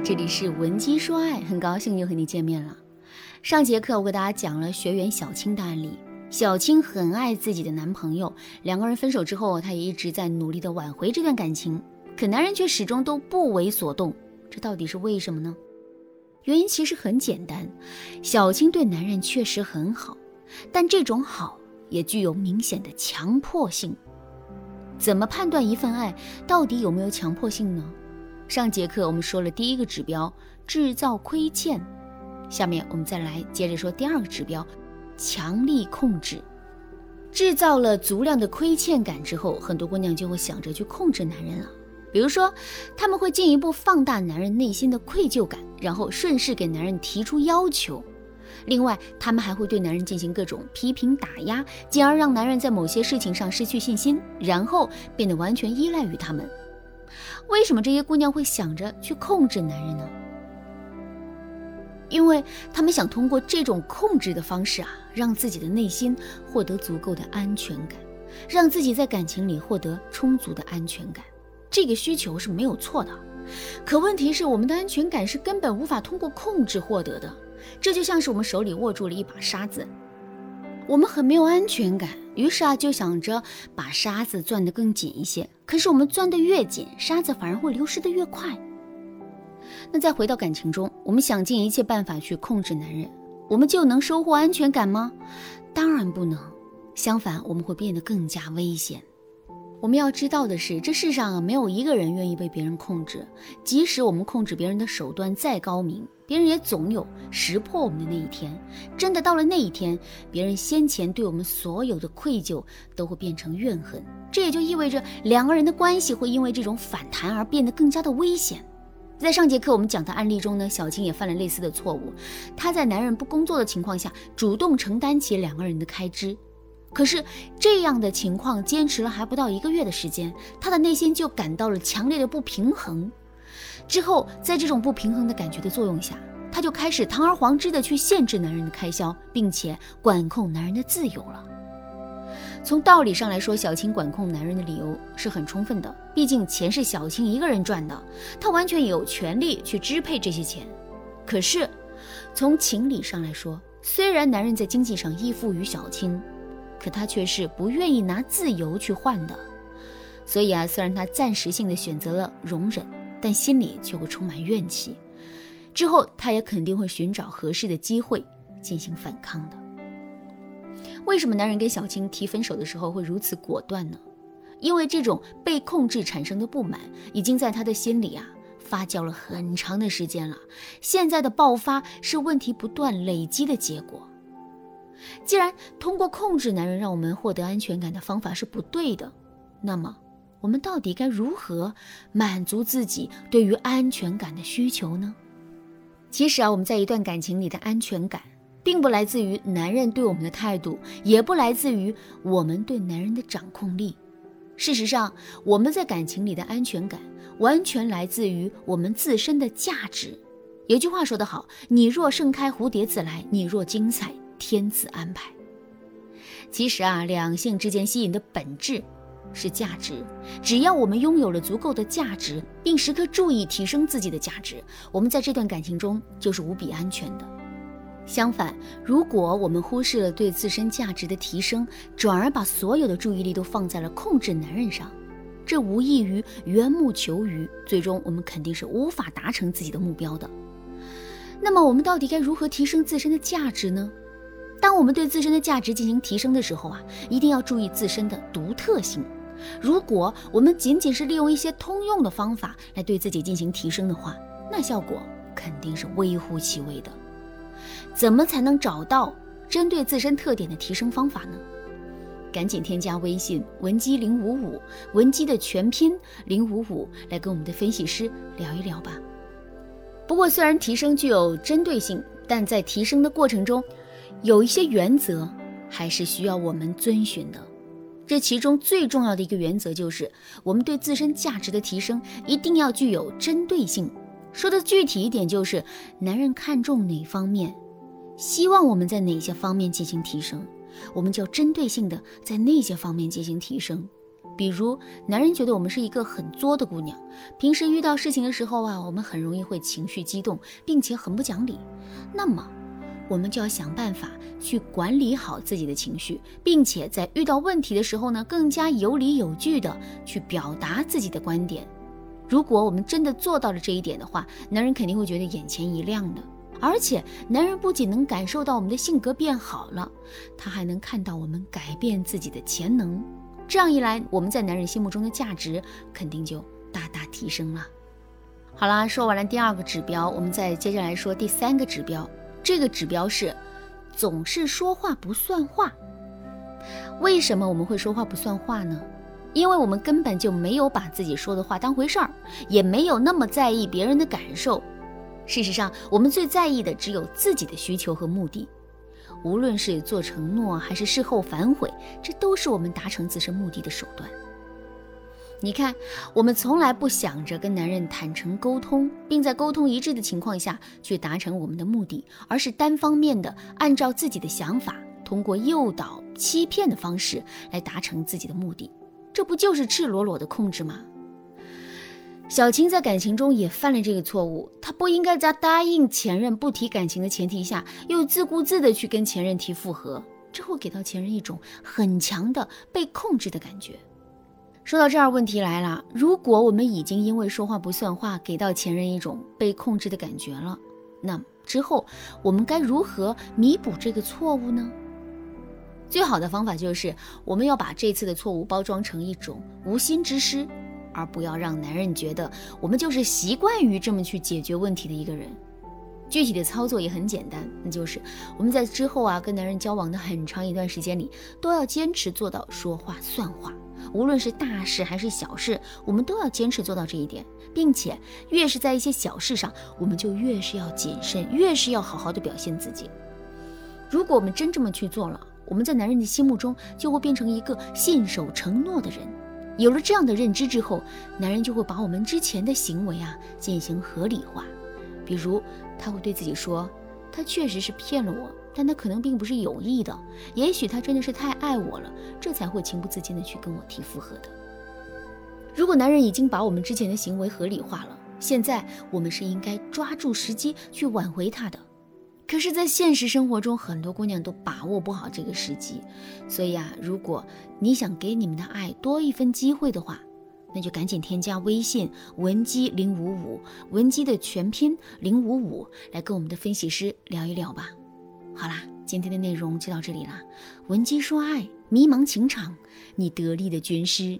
这里是文姬说爱，很高兴又和你见面了。上节课我给大家讲了学员小青的案例，小青很爱自己的男朋友，两个人分手之后，她也一直在努力的挽回这段感情，可男人却始终都不为所动，这到底是为什么呢？原因其实很简单，小青对男人确实很好，但这种好也具有明显的强迫性。怎么判断一份爱到底有没有强迫性呢？上节课我们说了第一个指标，制造亏欠。下面我们再来接着说第二个指标，强力控制。制造了足量的亏欠感之后，很多姑娘就会想着去控制男人了。比如说，他们会进一步放大男人内心的愧疚感，然后顺势给男人提出要求。另外，他们还会对男人进行各种批评打压，进而让男人在某些事情上失去信心，然后变得完全依赖于他们。为什么这些姑娘会想着去控制男人呢？因为她们想通过这种控制的方式啊，让自己的内心获得足够的安全感，让自己在感情里获得充足的安全感。这个需求是没有错的，可问题是我们的安全感是根本无法通过控制获得的。这就像是我们手里握住了一把沙子。我们很没有安全感，于是啊，就想着把沙子攥得更紧一些。可是我们攥得越紧，沙子反而会流失得越快。那再回到感情中，我们想尽一切办法去控制男人，我们就能收获安全感吗？当然不能。相反，我们会变得更加危险。我们要知道的是，这世上啊，没有一个人愿意被别人控制。即使我们控制别人的手段再高明。别人也总有识破我们的那一天，真的到了那一天，别人先前对我们所有的愧疚都会变成怨恨，这也就意味着两个人的关系会因为这种反弹而变得更加的危险。在上节课我们讲的案例中呢，小青也犯了类似的错误，她在男人不工作的情况下主动承担起两个人的开支，可是这样的情况坚持了还不到一个月的时间，她的内心就感到了强烈的不平衡。之后，在这种不平衡的感觉的作用下，她就开始堂而皇之的去限制男人的开销，并且管控男人的自由了。从道理上来说，小青管控男人的理由是很充分的，毕竟钱是小青一个人赚的，她完全有权利去支配这些钱。可是，从情理上来说，虽然男人在经济上依附于小青，可他却是不愿意拿自由去换的。所以啊，虽然他暂时性的选择了容忍。但心里却会充满怨气，之后他也肯定会寻找合适的机会进行反抗的。为什么男人跟小青提分手的时候会如此果断呢？因为这种被控制产生的不满已经在他的心里啊发酵了很长的时间了。现在的爆发是问题不断累积的结果。既然通过控制男人让我们获得安全感的方法是不对的，那么。我们到底该如何满足自己对于安全感的需求呢？其实啊，我们在一段感情里的安全感，并不来自于男人对我们的态度，也不来自于我们对男人的掌控力。事实上，我们在感情里的安全感，完全来自于我们自身的价值。有句话说得好：“你若盛开，蝴蝶自来；你若精彩，天自安排。”其实啊，两性之间吸引的本质。是价值，只要我们拥有了足够的价值，并时刻注意提升自己的价值，我们在这段感情中就是无比安全的。相反，如果我们忽视了对自身价值的提升，转而把所有的注意力都放在了控制男人上，这无异于缘木求鱼，最终我们肯定是无法达成自己的目标的。那么，我们到底该如何提升自身的价值呢？当我们对自身的价值进行提升的时候啊，一定要注意自身的独特性。如果我们仅仅是利用一些通用的方法来对自己进行提升的话，那效果肯定是微乎其微的。怎么才能找到针对自身特点的提升方法呢？赶紧添加微信文姬零五五，文姬的全拼零五五，来跟我们的分析师聊一聊吧。不过，虽然提升具有针对性，但在提升的过程中，有一些原则还是需要我们遵循的。这其中最重要的一个原则就是，我们对自身价值的提升一定要具有针对性。说的具体一点，就是男人看重哪方面，希望我们在哪些方面进行提升，我们就针对性的在那些方面进行提升。比如，男人觉得我们是一个很作的姑娘，平时遇到事情的时候啊，我们很容易会情绪激动，并且很不讲理。那么，我们就要想办法去管理好自己的情绪，并且在遇到问题的时候呢，更加有理有据的去表达自己的观点。如果我们真的做到了这一点的话，男人肯定会觉得眼前一亮的。而且，男人不仅能感受到我们的性格变好了，他还能看到我们改变自己的潜能。这样一来，我们在男人心目中的价值肯定就大大提升了。好啦，说完了第二个指标，我们再接着来说第三个指标。这个指标是总是说话不算话。为什么我们会说话不算话呢？因为我们根本就没有把自己说的话当回事儿，也没有那么在意别人的感受。事实上，我们最在意的只有自己的需求和目的。无论是做承诺还是事后反悔，这都是我们达成自身目的的手段。你看，我们从来不想着跟男人坦诚沟通，并在沟通一致的情况下去达成我们的目的，而是单方面的按照自己的想法，通过诱导、欺骗的方式来达成自己的目的。这不就是赤裸裸的控制吗？小青在感情中也犯了这个错误，她不应该在答应前任不提感情的前提下，又自顾自的去跟前任提复合，这会给到前任一种很强的被控制的感觉。说到这儿，问题来了，如果我们已经因为说话不算话，给到前任一种被控制的感觉了，那之后我们该如何弥补这个错误呢？最好的方法就是我们要把这次的错误包装成一种无心之失。而不要让男人觉得我们就是习惯于这么去解决问题的一个人。具体的操作也很简单，那就是我们在之后啊跟男人交往的很长一段时间里，都要坚持做到说话算话。无论是大事还是小事，我们都要坚持做到这一点，并且越是在一些小事上，我们就越是要谨慎，越是要好好的表现自己。如果我们真这么去做了，我们在男人的心目中就会变成一个信守承诺的人。有了这样的认知之后，男人就会把我们之前的行为啊进行合理化。比如，他会对自己说：“他确实是骗了我，但他可能并不是有意的。也许他真的是太爱我了，这才会情不自禁的去跟我提复合的。”如果男人已经把我们之前的行为合理化了，现在我们是应该抓住时机去挽回他的。可是，在现实生活中，很多姑娘都把握不好这个时机，所以啊，如果你想给你们的爱多一分机会的话，那就赶紧添加微信文姬零五五，文姬的全拼零五五，来跟我们的分析师聊一聊吧。好啦，今天的内容就到这里啦，文姬说爱，迷茫情场，你得力的军师。